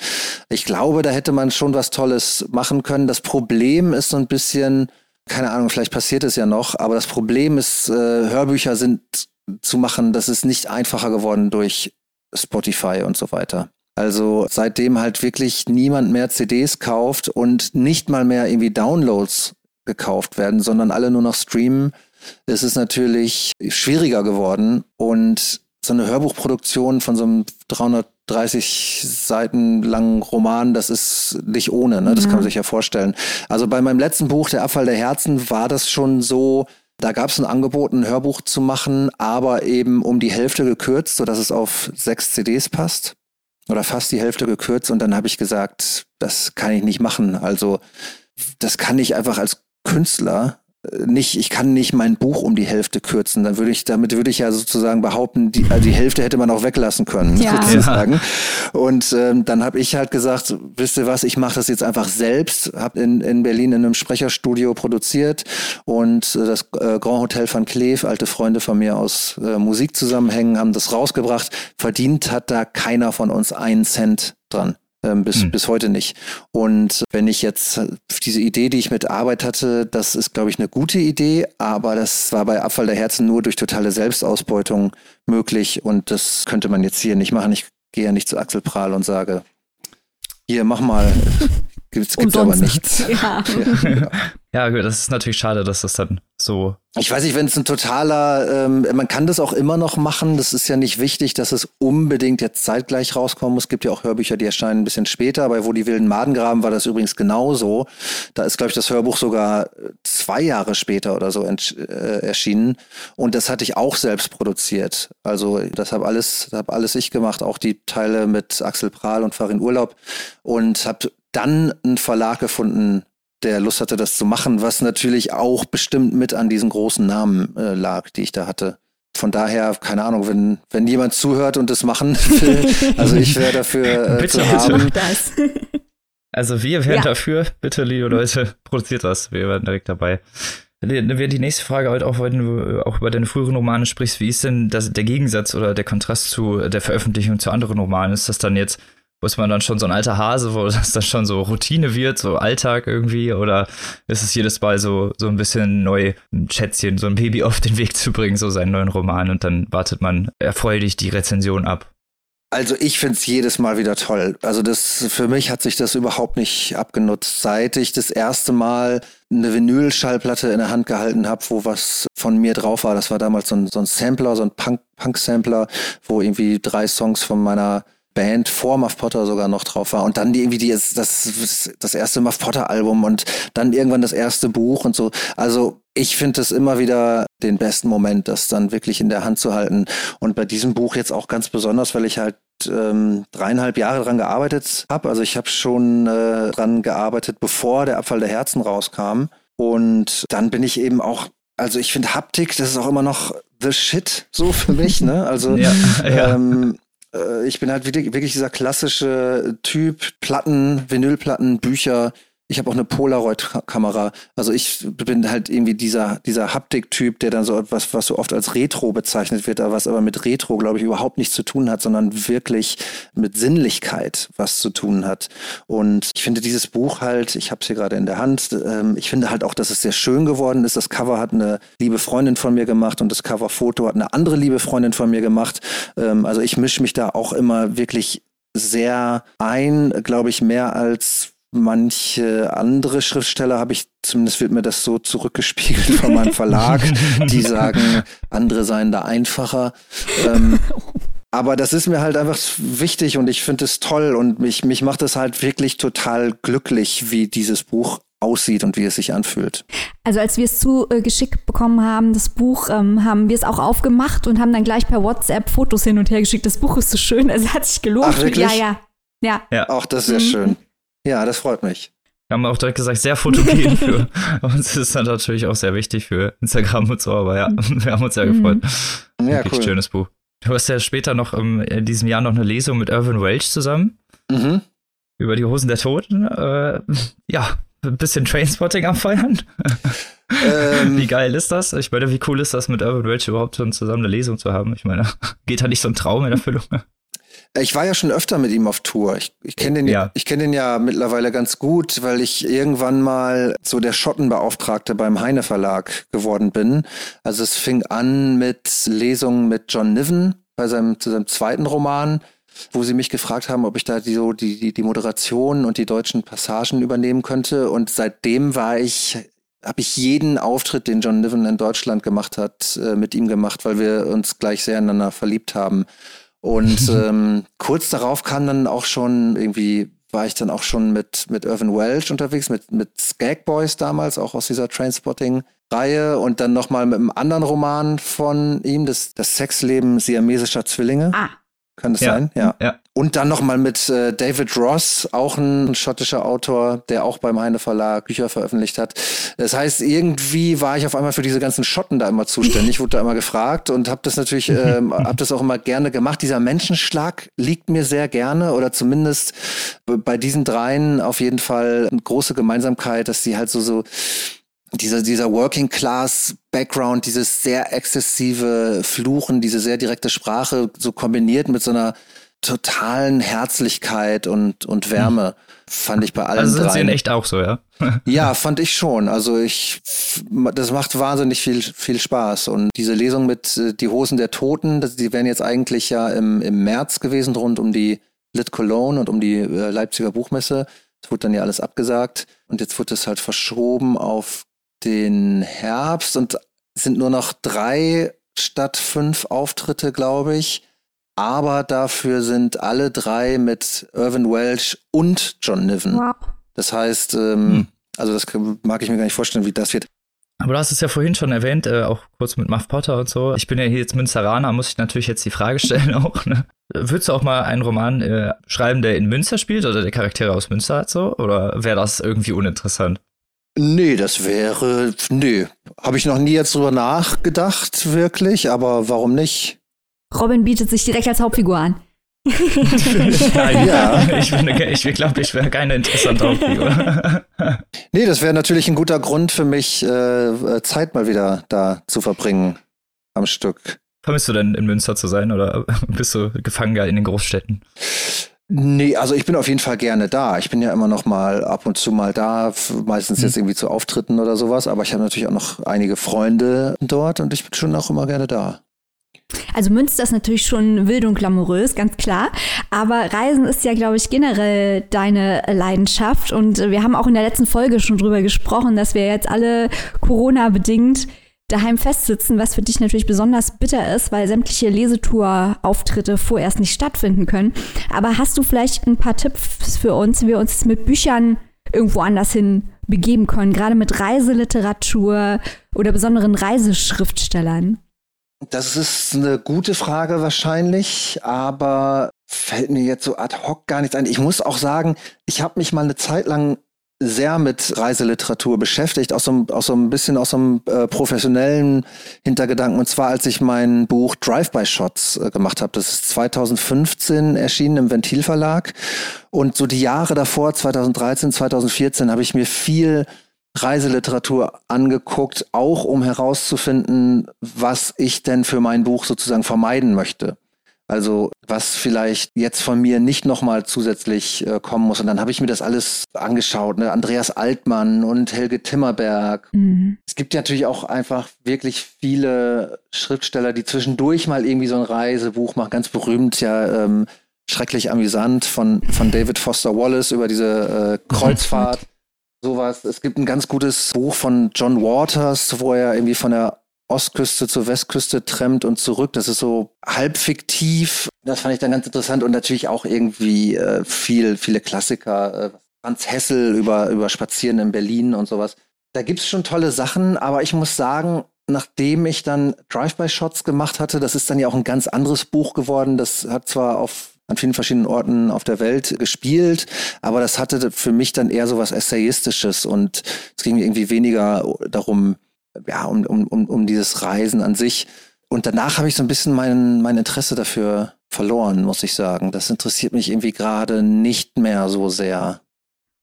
Speaker 3: Ich glaube, da hätte man schon was Tolles machen können. Das Problem ist so ein bisschen, keine Ahnung, vielleicht passiert es ja noch, aber das Problem ist, äh, Hörbücher sind zu machen, das ist nicht einfacher geworden durch Spotify und so weiter. Also seitdem halt wirklich niemand mehr CDs kauft und nicht mal mehr irgendwie Downloads gekauft werden, sondern alle nur noch streamen, ist es natürlich schwieriger geworden und so eine Hörbuchproduktion von so einem 330 Seiten langen Roman, das ist nicht ohne, ne? das ja. kann man sich ja vorstellen. Also bei meinem letzten Buch, Der Abfall der Herzen, war das schon so, Da gab es ein Angebot, ein Hörbuch zu machen, aber eben um die Hälfte gekürzt, sodass es auf sechs CDs passt. Oder fast die Hälfte gekürzt. Und dann habe ich gesagt, das kann ich nicht machen. Also das kann ich einfach als Künstler nicht, ich kann nicht mein Buch um die Hälfte kürzen. Dann würde ich, damit würde ich ja sozusagen behaupten, die, also die Hälfte hätte man auch weglassen können, ja. sozusagen. Ja. Und ähm, dann habe ich halt gesagt, wisst ihr was, ich mache das jetzt einfach selbst, habe in, in Berlin in einem Sprecherstudio produziert und äh, das äh, Grand Hotel van Kleef, alte Freunde von mir aus äh, Musikzusammenhängen, haben das rausgebracht. Verdient hat da keiner von uns einen Cent dran. Ähm, bis, mhm. bis heute nicht. Und wenn ich jetzt diese Idee, die ich mit Arbeit hatte, das ist, glaube ich, eine gute Idee, aber das war bei Abfall der Herzen nur durch totale Selbstausbeutung möglich und das könnte man jetzt hier nicht machen. Ich gehe ja nicht zu Axel Prahl und sage, hier, mach mal. Gibt's, gibt's aber nichts.
Speaker 2: Ja. ja. ja, das ist natürlich schade, dass das dann so.
Speaker 3: Ich weiß nicht, wenn es ein totaler, ähm, man kann das auch immer noch machen. Das ist ja nicht wichtig, dass es unbedingt jetzt zeitgleich rauskommen muss. Es gibt ja auch Hörbücher, die erscheinen ein bisschen später. Bei Wo die wilden Maden graben war das übrigens genauso. Da ist, glaube ich, das Hörbuch sogar zwei Jahre später oder so äh, erschienen. Und das hatte ich auch selbst produziert. Also das habe alles, habe alles ich gemacht, auch die Teile mit Axel Prahl und Farin Urlaub. Und habe dann einen Verlag gefunden, der Lust hatte, das zu machen, was natürlich auch bestimmt mit an diesen großen Namen äh, lag, die ich da hatte. Von daher, keine Ahnung, wenn, wenn jemand zuhört und das machen will, also ich wäre dafür äh, bitte, zu haben. Das.
Speaker 2: Also wir wären ja. dafür, bitte, liebe Leute, produziert das, wir wären direkt dabei. Wäre die nächste Frage halt auch, wenn du auch über deine früheren Romane sprichst, wie ist denn das, der Gegensatz oder der Kontrast zu der Veröffentlichung zu anderen Romanen? Ist das dann jetzt ist man dann schon so ein alter Hase, wo das dann schon so Routine wird, so Alltag irgendwie? Oder ist es jedes Mal so, so ein bisschen neu, ein Schätzchen, so ein Baby auf den Weg zu bringen, so seinen neuen Roman und dann wartet man erfreulich die Rezension ab?
Speaker 3: Also ich finde es jedes Mal wieder toll. Also das für mich hat sich das überhaupt nicht abgenutzt. Seit ich das erste Mal eine Vinyl-Schallplatte in der Hand gehalten habe, wo was von mir drauf war. Das war damals so ein, so ein Sampler, so ein Punk-Sampler, Punk wo irgendwie drei Songs von meiner Band vor Muff Potter sogar noch drauf war und dann die irgendwie die, das, das, das erste Muff Potter Album und dann irgendwann das erste Buch und so. Also ich finde es immer wieder den besten Moment, das dann wirklich in der Hand zu halten. Und bei diesem Buch jetzt auch ganz besonders, weil ich halt ähm, dreieinhalb Jahre dran gearbeitet habe. Also ich habe schon äh, dran gearbeitet, bevor der Abfall der Herzen rauskam. Und dann bin ich eben auch also ich finde Haptik, das ist auch immer noch the shit so für mich, ne? Also ja, ja. Ähm, äh, ich bin halt wirklich dieser klassische Typ, Platten, Vinylplatten, Bücher, ich habe auch eine Polaroid-Kamera. Also ich bin halt irgendwie dieser, dieser Haptik-Typ, der dann so etwas, was so oft als Retro bezeichnet wird, aber was aber mit Retro, glaube ich, überhaupt nichts zu tun hat, sondern wirklich mit Sinnlichkeit was zu tun hat. Und ich finde dieses Buch halt, ich habe es hier gerade in der Hand, ähm, ich finde halt auch, dass es sehr schön geworden ist. Das Cover hat eine liebe Freundin von mir gemacht und das Coverfoto hat eine andere liebe Freundin von mir gemacht. Ähm, also ich mische mich da auch immer wirklich sehr ein, glaube ich, mehr als manche andere Schriftsteller habe ich, zumindest wird mir das so zurückgespiegelt von meinem Verlag, die sagen, andere seien da einfacher. Ähm, aber das ist mir halt einfach wichtig und ich finde es toll und mich, mich macht es halt wirklich total glücklich, wie dieses Buch aussieht und wie es sich anfühlt.
Speaker 1: Also als wir es zugeschickt äh, bekommen haben, das Buch, ähm, haben wir es auch aufgemacht und haben dann gleich per WhatsApp Fotos hin und her geschickt. Das Buch ist so schön, es hat sich gelohnt.
Speaker 3: Ach, wirklich?
Speaker 1: Ja, ja.
Speaker 3: Ja. ja. Auch das ist sehr mhm. schön. Ja, das freut mich.
Speaker 2: Wir haben auch direkt gesagt, sehr fotogen für uns ist dann natürlich auch sehr wichtig für Instagram und so, aber ja, wir haben uns sehr gefreut. Mhm. Ja, Wirklich cool. schönes Buch. Du hast ja später noch im, in diesem Jahr noch eine Lesung mit Irvin Welch zusammen. Mhm. Über die Hosen der Toten. Äh, ja, ein bisschen Trainspotting am Feiern. Ähm, wie geil ist das? Ich meine, wie cool ist das, mit Irvin Welch überhaupt schon zusammen eine Lesung zu haben? Ich meine, geht da nicht so ein Traum in Erfüllung?
Speaker 3: Ich war ja schon öfter mit ihm auf Tour. Ich, ich kenne den, ja. ich kenn den ja mittlerweile ganz gut, weil ich irgendwann mal so der Schottenbeauftragte beim Heine Verlag geworden bin. Also es fing an mit Lesungen mit John Niven bei seinem, zu seinem zweiten Roman, wo sie mich gefragt haben, ob ich da die, so die, die, die Moderation und die deutschen Passagen übernehmen könnte. Und seitdem war ich habe ich jeden Auftritt, den John Niven in Deutschland gemacht hat, äh, mit ihm gemacht, weil wir uns gleich sehr ineinander verliebt haben. Und ähm, kurz darauf kam dann auch schon irgendwie war ich dann auch schon mit, mit Irvin Welsh unterwegs, mit, mit Skag Boys damals, auch aus dieser Trainspotting-Reihe und dann nochmal mit einem anderen Roman von ihm, das, das Sexleben siamesischer Zwillinge.
Speaker 1: Ah.
Speaker 3: Kann das
Speaker 2: Ja.
Speaker 3: sein? Ja.
Speaker 2: Ja.
Speaker 3: Und dann nochmal mit äh, David Ross, auch ein schottischer Autor, der auch beim Heine Verlag Bücher veröffentlicht hat. Das heißt, irgendwie war ich auf einmal für diese ganzen Schotten da immer zuständig, wurde da immer gefragt und habe das natürlich, ähm, habe das auch immer gerne gemacht. Dieser Menschenschlag liegt mir sehr gerne oder zumindest bei diesen dreien auf jeden Fall eine große Gemeinsamkeit, dass sie halt so so dieser, dieser Working Class Background, dieses sehr exzessive Fluchen, diese sehr direkte Sprache, so kombiniert mit so einer totalen Herzlichkeit und, und Wärme, fand ich bei allen
Speaker 2: Also sind sie
Speaker 3: dreien.
Speaker 2: in echt auch so, ja?
Speaker 3: Ja, fand ich schon. Also ich, das macht wahnsinnig viel, viel Spaß. Und diese Lesung mit äh, Die Hosen der Toten, das, die wären jetzt eigentlich ja im, im März gewesen, rund um die Lit Cologne und um die äh, Leipziger Buchmesse. Das wurde dann ja alles abgesagt. Und jetzt wurde es halt verschoben auf den Herbst und sind nur noch drei statt fünf Auftritte, glaube ich. Aber dafür sind alle drei mit Irvin Welsh und John Niven.
Speaker 1: Wow.
Speaker 3: Das heißt, ähm,
Speaker 2: Hm.
Speaker 3: also das mag ich mir gar nicht vorstellen, wie das wird.
Speaker 2: Aber du hast es ja vorhin schon erwähnt, äh, auch kurz mit Muff Potter und so. Ich bin ja hier jetzt Münsteraner, muss ich natürlich jetzt die Frage stellen auch. Ne? Würdest du auch mal einen Roman äh, schreiben, der in Münster spielt oder der Charaktere aus Münster hat so? Oder wäre das irgendwie uninteressant?
Speaker 3: Nee, das wäre, nee, habe ich noch nie jetzt drüber nachgedacht, wirklich, aber warum nicht?
Speaker 1: Robin bietet sich direkt als Hauptfigur an.
Speaker 2: Nein,
Speaker 3: Ja.
Speaker 2: ich, bin, ich glaube, ich wäre keine interessante Hauptfigur.
Speaker 3: Nee, das wäre natürlich ein guter Grund für mich, äh, Zeit mal wieder da zu verbringen am Stück.
Speaker 2: Vermisst du denn in Münster zu sein oder bist du gefangen in den Großstädten?
Speaker 3: Nee, also ich bin auf jeden Fall gerne da. Ich bin ja immer noch mal ab und zu mal da, meistens jetzt irgendwie zu Auftritten oder sowas, aber ich habe natürlich auch noch einige Freunde dort und ich bin schon auch immer gerne da.
Speaker 1: Also Münster ist natürlich schon wild und glamourös, ganz klar. Aber Reisen ist ja, glaube ich, generell deine Leidenschaft. Und wir haben auch in der letzten Folge schon drüber gesprochen, dass wir jetzt alle Corona-bedingt daheim festsitzen, was für dich natürlich besonders bitter ist, weil sämtliche Lesetour-Auftritte vorerst nicht stattfinden können. Aber hast du vielleicht ein paar Tipps für uns, wie wir uns mit Büchern irgendwo anders hin begeben können, gerade mit Reiseliteratur oder besonderen Reiseschriftstellern?
Speaker 3: Das ist eine gute Frage wahrscheinlich, aber fällt mir jetzt so ad hoc gar nichts ein. Ich muss auch sagen, ich habe mich mal eine Zeit lang sehr mit Reiseliteratur beschäftigt, aus so, aus so ein bisschen aus so einem äh, professionellen Hintergedanken. Und zwar, als ich mein Buch Drive-by-Shots äh, gemacht habe. Das ist 2015 erschienen im Ventilverlag. Und so die Jahre davor, 2013, 2014, habe ich mir viel Reiseliteratur angeguckt, auch um herauszufinden, was ich denn für mein Buch sozusagen vermeiden möchte. Also was vielleicht jetzt von mir nicht nochmal zusätzlich äh, kommen muss. Und dann habe ich mir das alles angeschaut. Ne? Andreas Altmann und Helge Timmerberg.
Speaker 1: Mhm.
Speaker 3: Es gibt ja natürlich auch einfach wirklich viele Schriftsteller, die zwischendurch mal irgendwie so ein Reisebuch machen. Ganz berühmt ja ähm, Schrecklich amüsant von, von David Foster Wallace über diese äh, Kreuzfahrt. Sowas. Es gibt ein ganz gutes Buch von John Waters, wo er irgendwie von der Ostküste zur Westküste trennt und zurück. Das ist so halb fiktiv. Das fand ich dann ganz interessant und natürlich auch irgendwie äh, viel, viele Klassiker. Äh, Franz Hessel über, über Spazieren in Berlin und sowas. Da gibt's schon tolle Sachen, aber ich muss sagen, nachdem ich dann Drive-by-Shots gemacht hatte, das ist dann ja auch ein ganz anderes Buch geworden. Das hat zwar auf an vielen verschiedenen Orten auf der Welt gespielt, aber das hatte für mich dann eher so was Essayistisches und es ging irgendwie weniger darum, ja, um, um, um, um dieses Reisen an sich. Und danach habe ich so ein bisschen mein, mein Interesse dafür verloren, muss ich sagen. Das interessiert mich irgendwie gerade nicht mehr so sehr.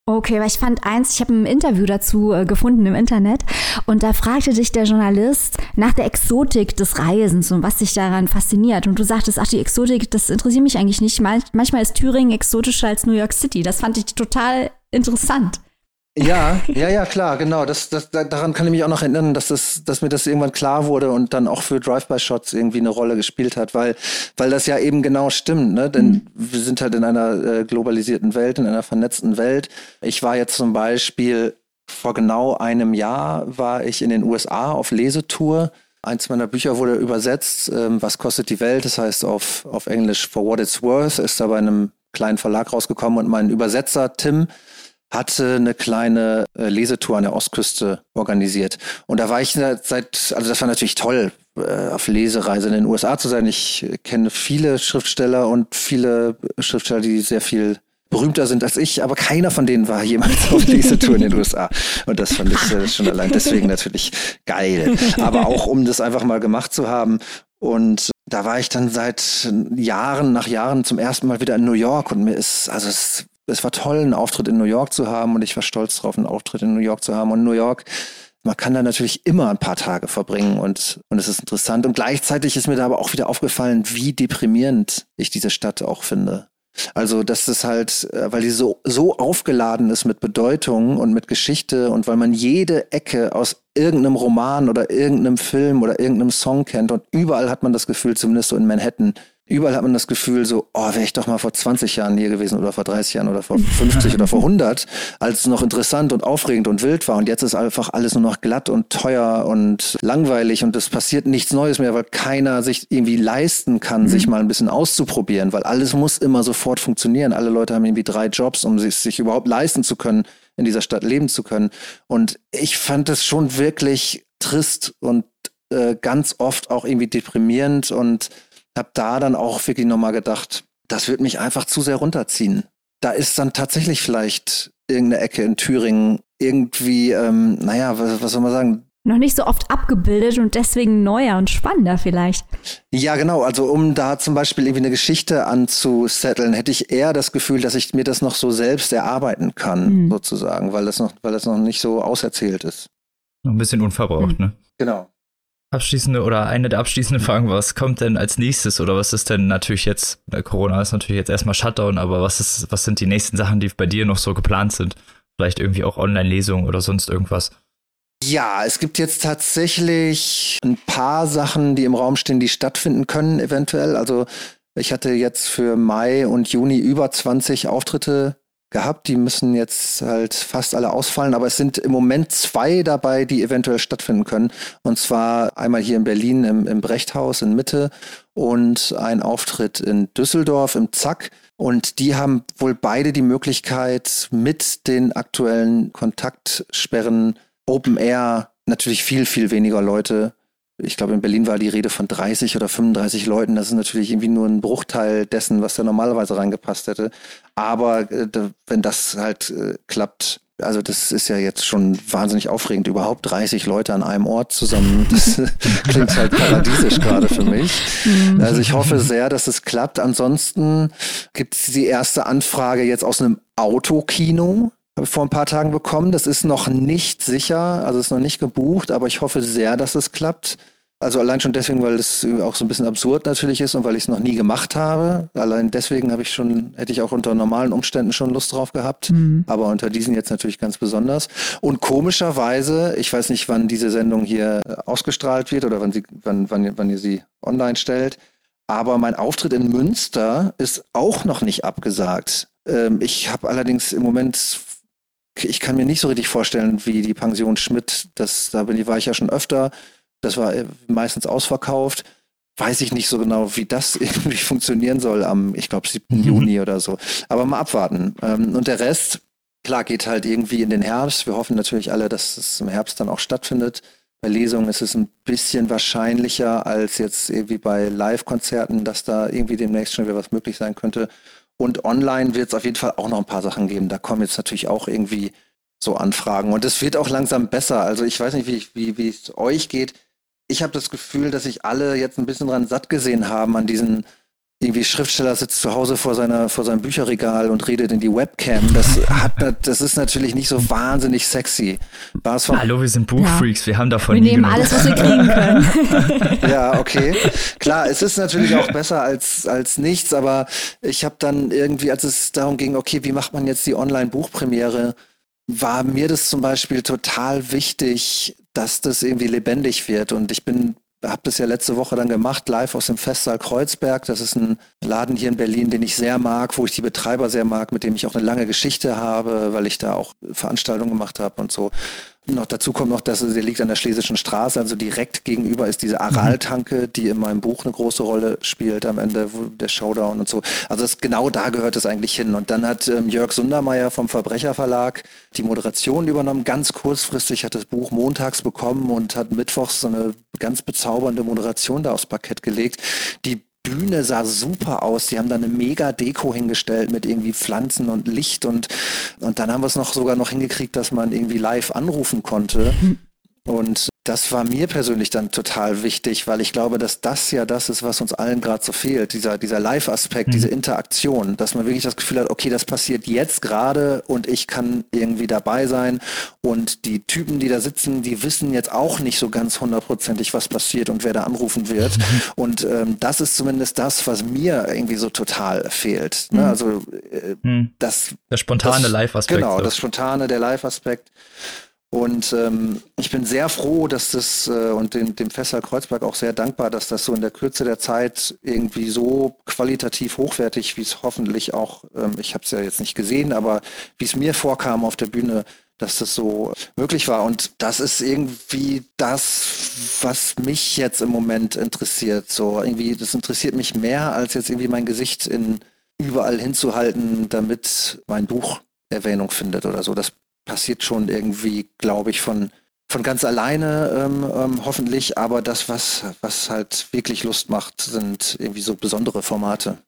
Speaker 1: Okay, weil ich fand eins, ich habe ein Interview dazu äh, gefunden im Internet und da fragte dich der Journalist nach der Exotik des Reisens und was dich daran fasziniert. Und du sagtest, ach, die Exotik, das interessiert mich eigentlich nicht. Manch, manchmal ist Thüringen exotischer als New York City. Das fand ich total interessant.
Speaker 3: Ja, ja, ja, klar, genau. Das, das, da- daran kann ich mich auch noch erinnern, dass, das, dass mir das irgendwann klar wurde und dann auch für Drive-by-Shots irgendwie eine Rolle gespielt hat, weil, weil das ja eben genau stimmt, ne? Denn wir sind halt in einer äh, globalisierten Welt, in einer vernetzten Welt. Ich war jetzt zum Beispiel vor genau einem Jahr war ich in den USA auf Lesetour. Eins meiner Bücher wurde übersetzt, ähm, Was kostet die Welt? Das heißt auf, auf Englisch For What It's Worth, ist da bei einem kleinen Verlag rausgekommen und mein Übersetzer Tim hatte eine kleine äh, Lesetour an der Ostküste organisiert. Und da war ich seit, also das war natürlich toll, äh, auf Lesereise in den USA zu sein. Ich kenne viele Schriftsteller und viele Schriftsteller, die sehr viel berühmter sind als ich, aber keiner von denen war jemals auf Lesetour in den USA. Und das fand ich äh, schon allein deswegen natürlich geil. Aber auch um das einfach mal gemacht zu haben. Und da war ich dann seit Jahren, nach Jahren zum ersten Mal wieder in New York und mir ist, also es es war toll, einen Auftritt in New York zu haben und ich war stolz darauf, einen Auftritt in New York zu haben. Und New York, man kann da natürlich immer ein paar Tage verbringen und, und es ist interessant. Und gleichzeitig ist mir da aber auch wieder aufgefallen, wie deprimierend ich diese Stadt auch finde. Also, dass es halt, äh, weil die so, so aufgeladen ist mit Bedeutung und mit Geschichte und weil man jede Ecke aus irgendeinem Roman oder irgendeinem Film oder irgendeinem Song kennt und überall hat man das Gefühl, zumindest so in Manhattan, Überall hat man das Gefühl so, oh, wäre ich doch mal vor 20 Jahren hier gewesen oder vor 30 Jahren oder vor 50 oder vor 100, als es noch interessant und aufregend und wild war. Und jetzt ist einfach alles nur noch glatt und teuer und langweilig und es passiert nichts Neues mehr, weil keiner sich irgendwie leisten kann, mhm. sich mal ein bisschen auszuprobieren, weil alles muss immer sofort funktionieren. Alle Leute haben irgendwie drei Jobs, um sich, sich überhaupt leisten zu können, in dieser Stadt leben zu können. Und ich fand es schon wirklich trist und äh, ganz oft auch irgendwie deprimierend und habe da dann auch wirklich nochmal gedacht, das wird mich einfach zu sehr runterziehen. Da ist dann tatsächlich vielleicht irgendeine Ecke in Thüringen irgendwie, ähm, naja, was, was soll man sagen,
Speaker 1: noch nicht so oft abgebildet und deswegen neuer und spannender vielleicht.
Speaker 3: Ja, genau. Also um da zum Beispiel irgendwie eine Geschichte anzusetteln, hätte ich eher das Gefühl, dass ich mir das noch so selbst erarbeiten kann, mhm. sozusagen, weil das noch, weil das noch nicht so auserzählt ist.
Speaker 2: Noch ein bisschen unverbraucht, mhm. ne?
Speaker 3: Genau
Speaker 2: abschließende oder eine der abschließenden Fragen, was kommt denn als nächstes oder was ist denn natürlich jetzt, Corona ist natürlich jetzt erstmal Shutdown, aber was ist, was sind die nächsten Sachen, die bei dir noch so geplant sind? Vielleicht irgendwie auch Online-Lesungen oder sonst irgendwas?
Speaker 3: Ja, es gibt jetzt tatsächlich ein paar Sachen, die im Raum stehen, die stattfinden können, eventuell. Also ich hatte jetzt für Mai und Juni über 20 Auftritte gehabt. Die müssen jetzt halt fast alle ausfallen, aber es sind im Moment zwei dabei, die eventuell stattfinden können. Und zwar einmal hier in Berlin im, im Brechthaus in Mitte und ein Auftritt in Düsseldorf im Zack. Und die haben wohl beide die Möglichkeit, mit den aktuellen Kontaktsperren Open Air natürlich viel, viel weniger Leute ich glaube, in Berlin war die Rede von 30 oder 35 Leuten. Das ist natürlich irgendwie nur ein Bruchteil dessen, was da normalerweise reingepasst hätte. Aber äh, wenn das halt äh, klappt, also das ist ja jetzt schon wahnsinnig aufregend, überhaupt 30 Leute an einem Ort zusammen. Das klingt halt paradiesisch gerade für mich. Mhm. Also ich hoffe sehr, dass es klappt. Ansonsten gibt es die erste Anfrage jetzt aus einem Autokino habe ich vor ein paar Tagen bekommen. Das ist noch nicht sicher, also ist noch nicht gebucht, aber ich hoffe sehr, dass es klappt. Also allein schon deswegen, weil es auch so ein bisschen absurd natürlich ist und weil ich es noch nie gemacht habe. Allein deswegen habe ich schon, hätte ich auch unter normalen Umständen schon Lust drauf gehabt. Mhm. Aber unter diesen jetzt natürlich ganz besonders. Und komischerweise, ich weiß nicht, wann diese Sendung hier ausgestrahlt wird oder wann sie, wann, wann, wann ihr sie online stellt. Aber mein Auftritt in Münster ist auch noch nicht abgesagt. Ähm, ich habe allerdings im Moment ich kann mir nicht so richtig vorstellen, wie die Pension Schmidt, das, da bin, war ich ja schon öfter, das war äh, meistens ausverkauft. Weiß ich nicht so genau, wie das irgendwie funktionieren soll am, ich glaube, 7. Mhm. Juni oder so. Aber mal abwarten. Ähm, und der Rest, klar, geht halt irgendwie in den Herbst. Wir hoffen natürlich alle, dass es im Herbst dann auch stattfindet. Bei Lesungen ist es ein bisschen wahrscheinlicher als jetzt irgendwie bei Live-Konzerten, dass da irgendwie demnächst schon wieder was möglich sein könnte. Und online wird es auf jeden Fall auch noch ein paar Sachen geben. Da kommen jetzt natürlich auch irgendwie so Anfragen. Und es wird auch langsam besser. Also ich weiß nicht, wie, wie, wie es euch geht. Ich habe das Gefühl, dass sich alle jetzt ein bisschen dran satt gesehen haben an diesen irgendwie Schriftsteller sitzt zu Hause vor seiner vor seinem Bücherregal und redet in die Webcam. Das hat das ist natürlich nicht so wahnsinnig sexy.
Speaker 2: Hallo, wir sind Buchfreaks, ja. wir haben davon
Speaker 1: Wir nehmen genug. alles, was wir kriegen können.
Speaker 3: ja, okay. Klar, es ist natürlich auch besser als als nichts, aber ich habe dann irgendwie, als es darum ging, okay, wie macht man jetzt die Online-Buchpremiere, war mir das zum Beispiel total wichtig, dass das irgendwie lebendig wird. Und ich bin habe das ja letzte Woche dann gemacht, live aus dem Festsaal Kreuzberg. Das ist ein Laden hier in Berlin, den ich sehr mag, wo ich die Betreiber sehr mag, mit dem ich auch eine lange Geschichte habe, weil ich da auch Veranstaltungen gemacht habe und so. Noch dazu kommt noch, dass er liegt an der Schlesischen Straße, also direkt gegenüber ist diese Aral-Tanke, die in meinem Buch eine große Rolle spielt am Ende, der Showdown und so. Also das, genau da gehört es eigentlich hin. Und dann hat ähm, Jörg Sundermeier vom Verbrecherverlag die Moderation übernommen. Ganz kurzfristig hat das Buch montags bekommen und hat mittwochs so eine ganz bezaubernde Moderation da aufs Parkett gelegt, die Bühne sah super aus. Die haben da eine mega Deko hingestellt mit irgendwie Pflanzen und Licht und, und dann haben wir es noch sogar noch hingekriegt, dass man irgendwie live anrufen konnte. Und das war mir persönlich dann total wichtig, weil ich glaube, dass das ja das ist, was uns allen gerade so fehlt, dieser, dieser Live-Aspekt, mhm. diese Interaktion, dass man wirklich das Gefühl hat, okay, das passiert jetzt gerade und ich kann irgendwie dabei sein und die Typen, die da sitzen, die wissen jetzt auch nicht so ganz hundertprozentig, was passiert und wer da anrufen wird. Mhm. Und ähm, das ist zumindest das, was mir irgendwie so total fehlt. Ne? Mhm. Also äh, mhm. das
Speaker 2: der spontane Live-Aspekt.
Speaker 3: Genau, so. das spontane, der Live-Aspekt. Und ähm, ich bin sehr froh, dass das äh, und dem, dem Fässer Kreuzberg auch sehr dankbar, dass das so in der Kürze der Zeit irgendwie so qualitativ hochwertig, wie es hoffentlich auch, ähm, ich habe es ja jetzt nicht gesehen, aber wie es mir vorkam auf der Bühne, dass das so möglich war. Und das ist irgendwie das, was mich jetzt im Moment interessiert. So irgendwie, das interessiert mich mehr, als jetzt irgendwie mein Gesicht in überall hinzuhalten, damit mein Buch Erwähnung findet oder so. Das passiert schon irgendwie, glaube ich, von, von ganz alleine ähm, ähm, hoffentlich. Aber das, was, was halt wirklich Lust macht, sind irgendwie so besondere Formate.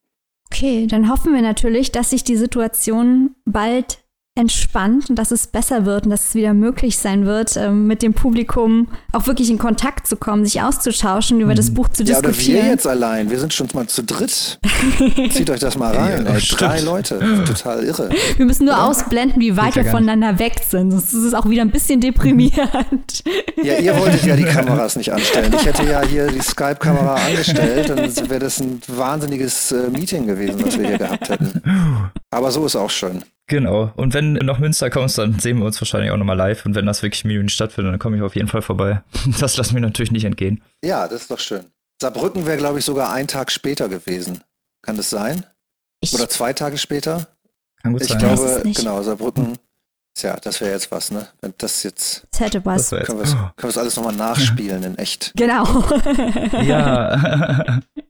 Speaker 1: Okay, dann hoffen wir natürlich, dass sich die Situation bald entspannt und dass es besser wird und dass es wieder möglich sein wird, ähm, mit dem Publikum auch wirklich in Kontakt zu kommen, sich auszutauschen, über das mhm. Buch zu ja, diskutieren.
Speaker 3: Ja, oder wir jetzt allein. Wir sind schon mal zu dritt. Zieht euch das mal rein. Ja, drei Leute. Total irre.
Speaker 1: Wir müssen nur oder? ausblenden, wie weit wir voneinander weg sind. Sonst ist es auch wieder ein bisschen deprimierend.
Speaker 3: Ja, ihr wolltet ja die Kameras nicht anstellen. Ich hätte ja hier die Skype-Kamera angestellt, dann wäre das ein wahnsinniges äh, Meeting gewesen, was wir hier gehabt hätten. Aber so ist auch schön.
Speaker 2: Genau. Und wenn du nach Münster kommst, dann sehen wir uns wahrscheinlich auch nochmal live. Und wenn das wirklich im Juni stattfindet, dann komme ich auf jeden Fall vorbei. Das lassen wir natürlich nicht entgehen.
Speaker 3: Ja, das ist doch schön. Saarbrücken wäre, glaube ich, sogar ein Tag später gewesen. Kann das sein? Ich Oder zwei Tage später?
Speaker 2: Kann gut
Speaker 3: ich
Speaker 2: sein.
Speaker 3: glaube, genau, Saarbrücken. Tja, das wäre jetzt was, ne? Wenn das jetzt.
Speaker 1: Das hätte was.
Speaker 3: Das können wir es alles nochmal nachspielen in echt.
Speaker 1: Genau.
Speaker 2: ja.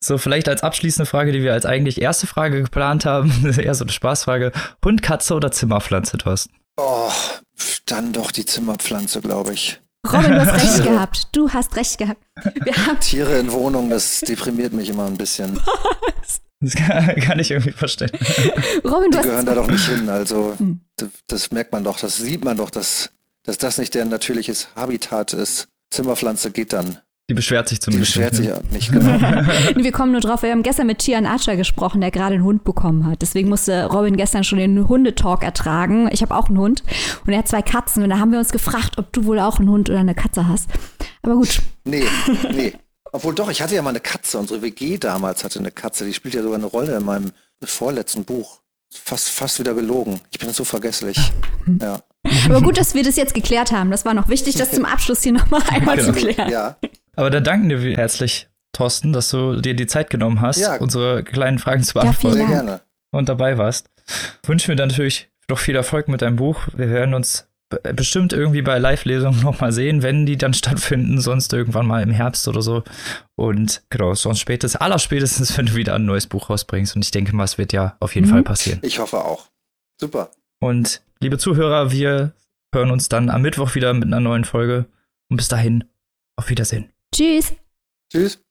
Speaker 2: So, vielleicht als abschließende Frage, die wir als eigentlich erste Frage geplant haben, eher so eine Spaßfrage. Hund, Katze oder Zimmerpflanze, Thorsten?
Speaker 3: Oh, dann doch die Zimmerpflanze, glaube ich.
Speaker 1: Robin, du hast recht gehabt. Du hast recht gehabt.
Speaker 3: Tiere in Wohnungen, das deprimiert mich immer ein bisschen.
Speaker 2: Was? Das kann, kann, ich irgendwie verstehen.
Speaker 3: Robin, du Die gehören da doch nicht hin. Also, hm. das, das, merkt man doch, das sieht man doch, dass, dass das nicht der natürliches Habitat ist. Zimmerpflanze geht dann.
Speaker 2: Die beschwert sich zumindest.
Speaker 3: Die beschwert sich ja nicht, genau.
Speaker 1: wir kommen nur drauf, wir haben gestern mit Tian Archer gesprochen, der gerade einen Hund bekommen hat. Deswegen musste Robin gestern schon den Hundetalk ertragen. Ich habe auch einen Hund und er hat zwei Katzen und da haben wir uns gefragt, ob du wohl auch einen Hund oder eine Katze hast. Aber gut.
Speaker 3: Nee, nee. Obwohl doch, ich hatte ja mal eine Katze. Unsere WG damals hatte eine Katze. Die spielt ja sogar eine Rolle in meinem vorletzten Buch. Fast, fast wieder gelogen. Ich bin so vergesslich. Ja.
Speaker 1: Aber gut, dass wir das jetzt geklärt haben. Das war noch wichtig, das zum Abschluss hier nochmal einmal genau. zu klären.
Speaker 3: Ja.
Speaker 2: Aber da danken wir herzlich, Thorsten, dass du dir die Zeit genommen hast, ja. unsere kleinen Fragen zu beantworten.
Speaker 3: Ja, Sehr gerne.
Speaker 2: Und dabei warst. Wünschen wir dir natürlich noch viel Erfolg mit deinem Buch. Wir werden uns bestimmt irgendwie bei Live-Lesungen nochmal sehen, wenn die dann stattfinden, sonst irgendwann mal im Herbst oder so. Und genau, sonst spätestens, allerspätestens, wenn du wieder ein neues Buch rausbringst. Und ich denke mal, es wird ja auf jeden mhm. Fall passieren.
Speaker 3: Ich hoffe auch. Super.
Speaker 2: Und liebe Zuhörer, wir hören uns dann am Mittwoch wieder mit einer neuen Folge. Und bis dahin, auf Wiedersehen.
Speaker 1: Tschüss.
Speaker 3: Tschüss.